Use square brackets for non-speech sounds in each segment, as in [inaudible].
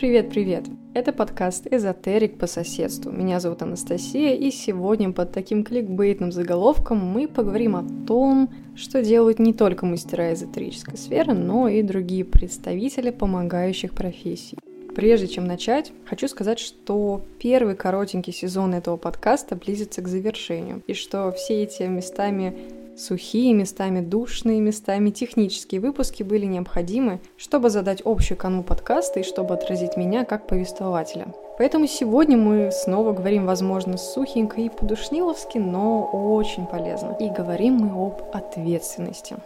Привет-привет! Это подкаст «Эзотерик по соседству». Меня зовут Анастасия, и сегодня под таким кликбейтным заголовком мы поговорим о том, что делают не только мастера эзотерической сферы, но и другие представители помогающих профессий. Прежде чем начать, хочу сказать, что первый коротенький сезон этого подкаста близится к завершению, и что все эти местами Сухие местами, душные местами, технические выпуски были необходимы, чтобы задать общую канву подкаста и чтобы отразить меня как повествователя. Поэтому сегодня мы снова говорим, возможно, сухенько и по-душниловски, но очень полезно. И говорим мы об ответственности.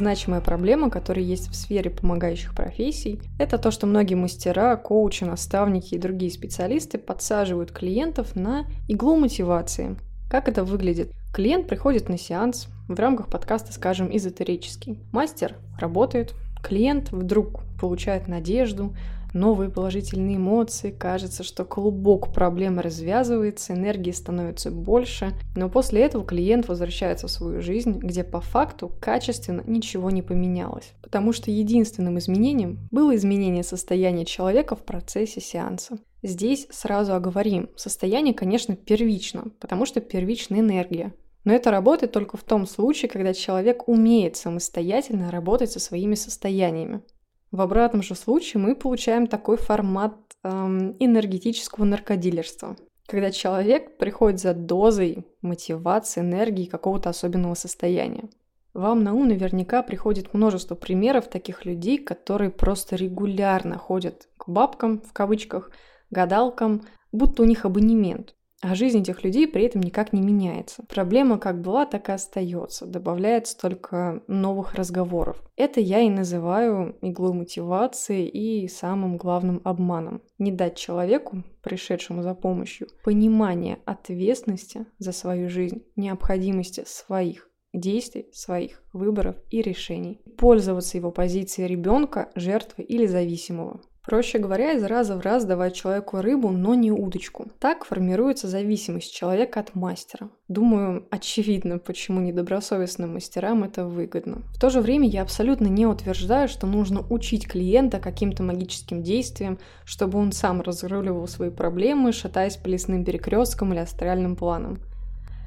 Значимая проблема, которая есть в сфере помогающих профессий, это то, что многие мастера, коучи, наставники и другие специалисты подсаживают клиентов на иглу мотивации. Как это выглядит? Клиент приходит на сеанс, в рамках подкаста, скажем, эзотерический. Мастер работает, клиент вдруг получает надежду, новые положительные эмоции, кажется, что клубок проблемы развязывается, энергии становится больше, но после этого клиент возвращается в свою жизнь, где по факту качественно ничего не поменялось, потому что единственным изменением было изменение состояния человека в процессе сеанса. Здесь сразу оговорим, состояние, конечно, первично, потому что первична энергия, но это работает только в том случае, когда человек умеет самостоятельно работать со своими состояниями. В обратном же случае мы получаем такой формат эм, энергетического наркодилерства, когда человек приходит за дозой мотивации, энергии какого-то особенного состояния. Вам на ум наверняка приходит множество примеров таких людей, которые просто регулярно ходят к бабкам, в кавычках, гадалкам, будто у них абонемент. А жизнь этих людей при этом никак не меняется. Проблема как была, так и остается. Добавляется только новых разговоров. Это я и называю иглой мотивации и самым главным обманом. Не дать человеку, пришедшему за помощью, понимание ответственности за свою жизнь, необходимости своих действий, своих выборов и решений. Пользоваться его позицией ребенка, жертвы или зависимого. Проще говоря, из раза в раз давать человеку рыбу, но не удочку. Так формируется зависимость человека от мастера. Думаю, очевидно, почему недобросовестным мастерам это выгодно. В то же время я абсолютно не утверждаю, что нужно учить клиента каким-то магическим действиям, чтобы он сам разруливал свои проблемы, шатаясь по лесным перекресткам или астральным планам.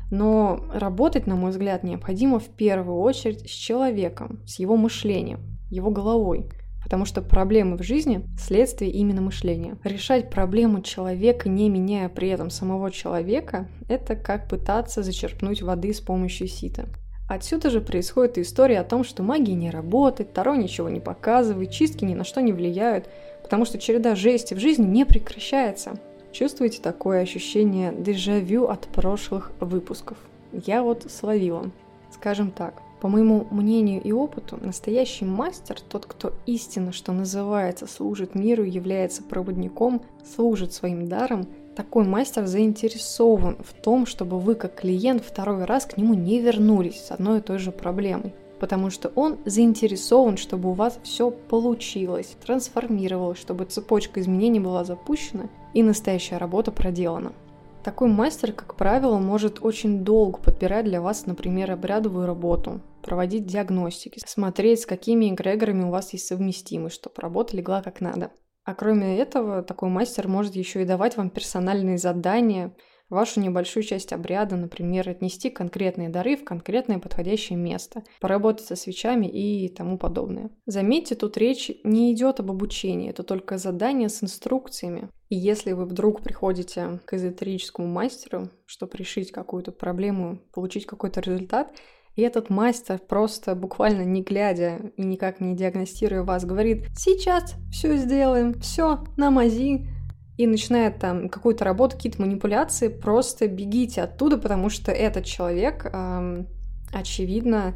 Но работать, на мой взгляд, необходимо в первую очередь с человеком, с его мышлением, его головой – Потому что проблемы в жизни – следствие именно мышления. Решать проблему человека, не меняя при этом самого человека, это как пытаться зачерпнуть воды с помощью сита. Отсюда же происходит история о том, что магия не работает, Таро ничего не показывает, чистки ни на что не влияют, потому что череда жести в жизни не прекращается. Чувствуете такое ощущение дежавю от прошлых выпусков? Я вот словила. Скажем так, по моему мнению и опыту, настоящий мастер, тот, кто истинно, что называется, служит миру, является проводником, служит своим даром, такой мастер заинтересован в том, чтобы вы как клиент второй раз к нему не вернулись с одной и той же проблемой. Потому что он заинтересован, чтобы у вас все получилось, трансформировалось, чтобы цепочка изменений была запущена и настоящая работа проделана. Такой мастер, как правило, может очень долго подбирать для вас, например, обрядовую работу, проводить диагностики, смотреть, с какими эгрегорами у вас есть совместимость, чтобы работа легла как надо. А кроме этого, такой мастер может еще и давать вам персональные задания – вашу небольшую часть обряда, например, отнести конкретные дары в конкретное подходящее место, поработать со свечами и тому подобное. Заметьте, тут речь не идет об обучении, это только задание с инструкциями. И если вы вдруг приходите к эзотерическому мастеру, чтобы решить какую-то проблему, получить какой-то результат, и этот мастер просто буквально не глядя и никак не диагностируя вас говорит «Сейчас все сделаем, все, намази, и начинает там какую-то работу, какие-то манипуляции, просто бегите оттуда, потому что этот человек, эм, очевидно,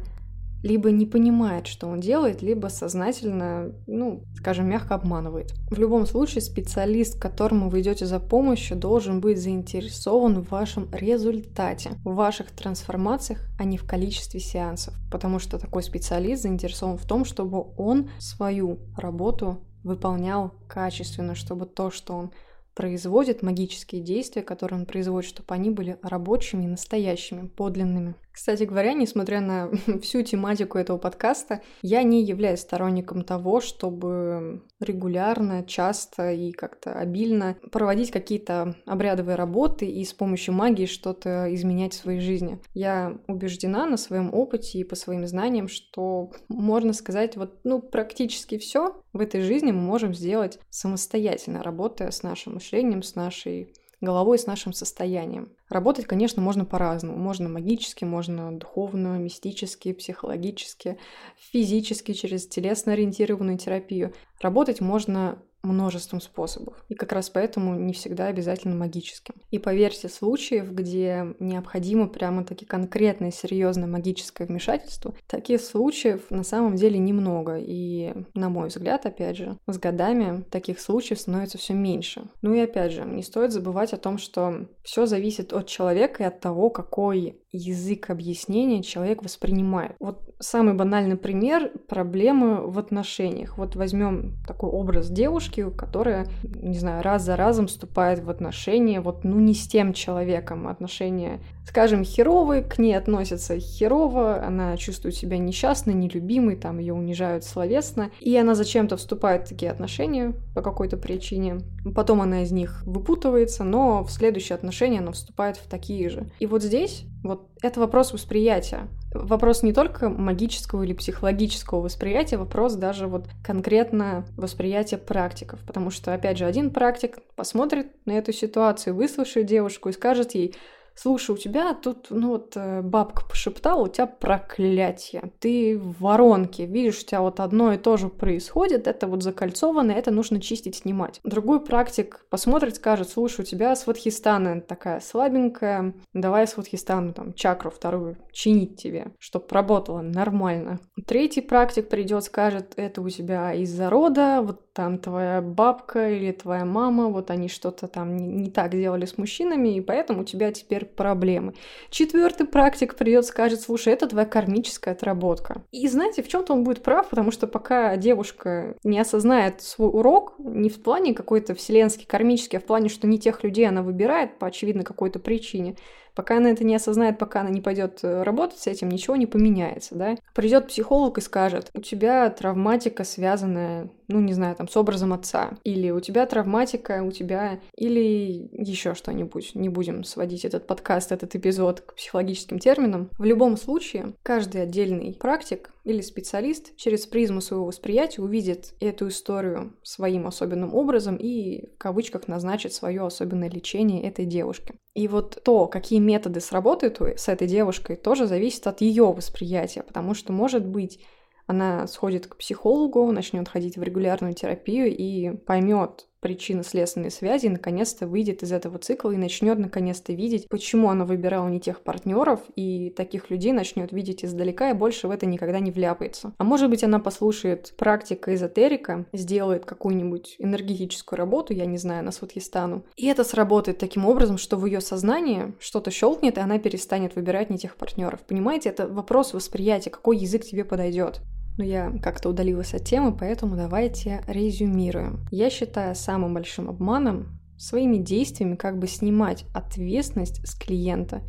либо не понимает, что он делает, либо сознательно, ну, скажем, мягко обманывает. В любом случае, специалист, к которому вы идете за помощью, должен быть заинтересован в вашем результате, в ваших трансформациях, а не в количестве сеансов. Потому что такой специалист заинтересован в том, чтобы он свою работу выполнял качественно, чтобы то, что он производит магические действия, которые он производит, чтобы они были рабочими, настоящими, подлинными. Кстати говоря, несмотря на [laughs] всю тематику этого подкаста, я не являюсь сторонником того, чтобы регулярно, часто и как-то обильно проводить какие-то обрядовые работы и с помощью магии что-то изменять в своей жизни. Я убеждена на своем опыте и по своим знаниям, что можно сказать, вот, ну, практически все в этой жизни мы можем сделать самостоятельно, работая с нашим мышлением, с нашей головой, с нашим состоянием. Работать, конечно, можно по-разному. Можно магически, можно духовно, мистически, психологически, физически, через телесно-ориентированную терапию. Работать можно множеством способов. И как раз поэтому не всегда обязательно магическим. И поверьте, случаев, где необходимо прямо-таки конкретное, серьезное магическое вмешательство, таких случаев на самом деле немного. И, на мой взгляд, опять же, с годами таких случаев становится все меньше. Ну и опять же, не стоит забывать о том, что все зависит от человека и от того, какой язык объяснения человек воспринимает. Вот самый банальный пример проблемы в отношениях. Вот возьмем такой образ девушки, которая, не знаю, раз за разом вступает в отношения, вот ну не с тем человеком, отношения, скажем, херовые, к ней относятся херово, она чувствует себя несчастной, нелюбимой, там ее унижают словесно, и она зачем-то вступает в такие отношения по какой-то причине. Потом она из них выпутывается, но в следующие отношения она вступает в такие же. И вот здесь вот это вопрос восприятия. Вопрос не только магического или психологического восприятия, вопрос даже вот конкретно восприятия практиков. Потому что, опять же, один практик посмотрит на эту ситуацию, выслушает девушку и скажет ей, слушай, у тебя тут, ну вот, э, бабка пошептала, у тебя проклятие, ты в воронке, видишь, у тебя вот одно и то же происходит, это вот закольцовано, это нужно чистить, снимать. Другой практик посмотрит, скажет, слушай, у тебя сватхистана такая слабенькая, давай сватхистану, там, чакру вторую чинить тебе, чтобы работало нормально. Третий практик придет, скажет, это у тебя из-за рода, вот там твоя бабка или твоя мама, вот они что-то там не, не так делали с мужчинами, и поэтому у тебя теперь проблемы. Четвертый практик придет, скажет, слушай, это твоя кармическая отработка. И знаете, в чем-то он будет прав, потому что пока девушка не осознает свой урок, не в плане какой-то вселенский, кармический, а в плане, что не тех людей она выбирает по очевидно какой-то причине, Пока она это не осознает, пока она не пойдет э, работать с этим, ничего не поменяется, да. Придет психолог и скажет, у тебя травматика, связанная, ну, не знаю, там, с образом отца. Или у тебя травматика, у тебя... Или еще что-нибудь. Не будем сводить этот подкаст, этот эпизод к психологическим терминам. В любом случае, каждый отдельный практик или специалист через призму своего восприятия увидит эту историю своим особенным образом и в кавычках назначит свое особенное лечение этой девушке. И вот то, какие методы сработают с этой девушкой, тоже зависит от ее восприятия, потому что, может быть, она сходит к психологу, начнет ходить в регулярную терапию и поймет, причинно-следственные связи и наконец-то выйдет из этого цикла и начнет наконец-то видеть, почему она выбирала не тех партнеров, и таких людей начнет видеть издалека и больше в это никогда не вляпается. А может быть, она послушает практика эзотерика, сделает какую-нибудь энергетическую работу, я не знаю, на Сватхистану, и это сработает таким образом, что в ее сознании что-то щелкнет, и она перестанет выбирать не тех партнеров. Понимаете, это вопрос восприятия, какой язык тебе подойдет но я как-то удалилась от темы, поэтому давайте резюмируем. Я считаю самым большим обманом своими действиями как бы снимать ответственность с клиента,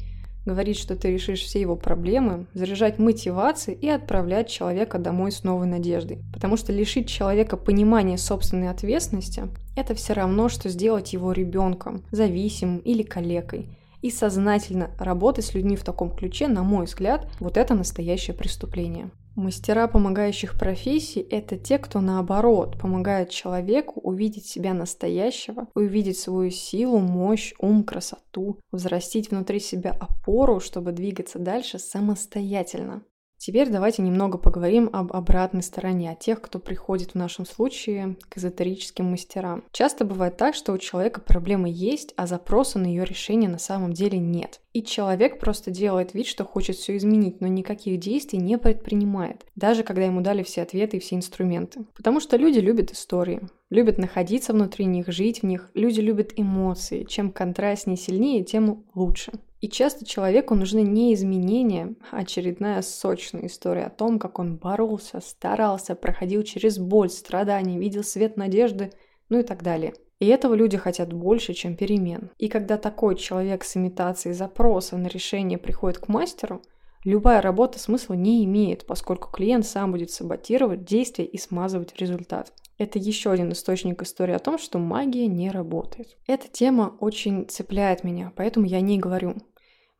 говорить, что ты решишь все его проблемы, заряжать мотивацией и отправлять человека домой с новой надеждой. Потому что лишить человека понимания собственной ответственности – это все равно, что сделать его ребенком, зависимым или калекой. И сознательно работать с людьми в таком ключе, на мой взгляд, вот это настоящее преступление. Мастера помогающих профессий – это те, кто наоборот помогает человеку увидеть себя настоящего, увидеть свою силу, мощь, ум, красоту, взрастить внутри себя опору, чтобы двигаться дальше самостоятельно. Теперь давайте немного поговорим об обратной стороне, о тех, кто приходит в нашем случае к эзотерическим мастерам. Часто бывает так, что у человека проблемы есть, а запроса на ее решение на самом деле нет. И человек просто делает вид, что хочет все изменить, но никаких действий не предпринимает, даже когда ему дали все ответы и все инструменты. Потому что люди любят истории, любят находиться внутри них, жить в них. Люди любят эмоции. Чем контрастнее и сильнее, тем лучше. И часто человеку нужны не изменения, а очередная сочная история о том, как он боролся, старался, проходил через боль, страдания, видел свет надежды, ну и так далее. И этого люди хотят больше, чем перемен. И когда такой человек с имитацией запроса на решение приходит к мастеру, любая работа смысла не имеет, поскольку клиент сам будет саботировать действие и смазывать результат. Это еще один источник истории о том, что магия не работает. Эта тема очень цепляет меня, поэтому я не говорю.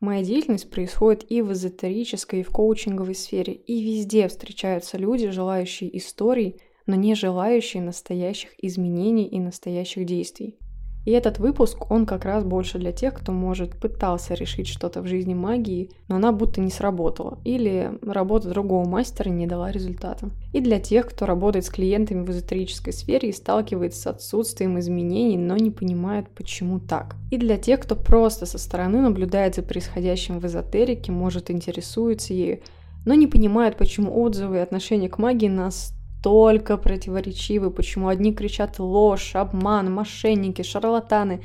Моя деятельность происходит и в эзотерической, и в коучинговой сфере, и везде встречаются люди, желающие историй, но не желающие настоящих изменений и настоящих действий. И этот выпуск, он как раз больше для тех, кто, может, пытался решить что-то в жизни магии, но она будто не сработала, или работа другого мастера не дала результата. И для тех, кто работает с клиентами в эзотерической сфере и сталкивается с отсутствием изменений, но не понимает, почему так. И для тех, кто просто со стороны наблюдает за происходящим в эзотерике, может, интересуется ею, но не понимает, почему отзывы и отношение к магии нас настолько противоречивы, почему одни кричат ложь, обман, мошенники, шарлатаны,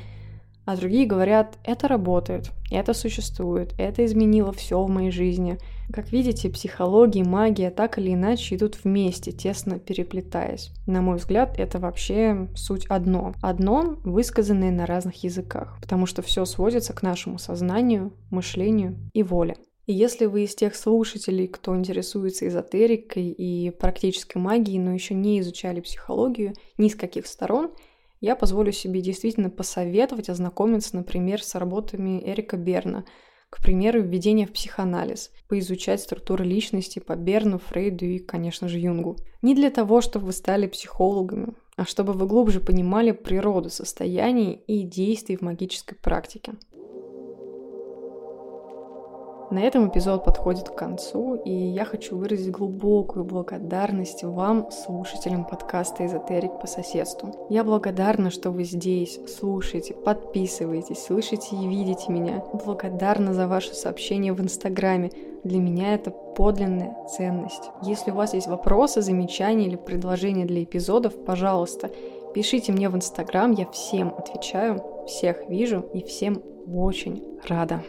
а другие говорят, это работает, это существует, это изменило все в моей жизни. Как видите, психология и магия так или иначе идут вместе, тесно переплетаясь. На мой взгляд, это вообще суть одно. Одно, высказанное на разных языках, потому что все сводится к нашему сознанию, мышлению и воле. И если вы из тех слушателей, кто интересуется эзотерикой и практической магией, но еще не изучали психологию ни с каких сторон, я позволю себе действительно посоветовать ознакомиться, например, с работами Эрика Берна, к примеру, введение в психоанализ, поизучать структуры личности по Берну, Фрейду и, конечно же, Юнгу. Не для того, чтобы вы стали психологами, а чтобы вы глубже понимали природу состояний и действий в магической практике. На этом эпизод подходит к концу, и я хочу выразить глубокую благодарность вам, слушателям подкаста «Эзотерик по соседству». Я благодарна, что вы здесь, слушаете, подписываетесь, слышите и видите меня. Благодарна за ваши сообщения в Инстаграме. Для меня это подлинная ценность. Если у вас есть вопросы, замечания или предложения для эпизодов, пожалуйста, пишите мне в Инстаграм, я всем отвечаю, всех вижу и всем очень рада.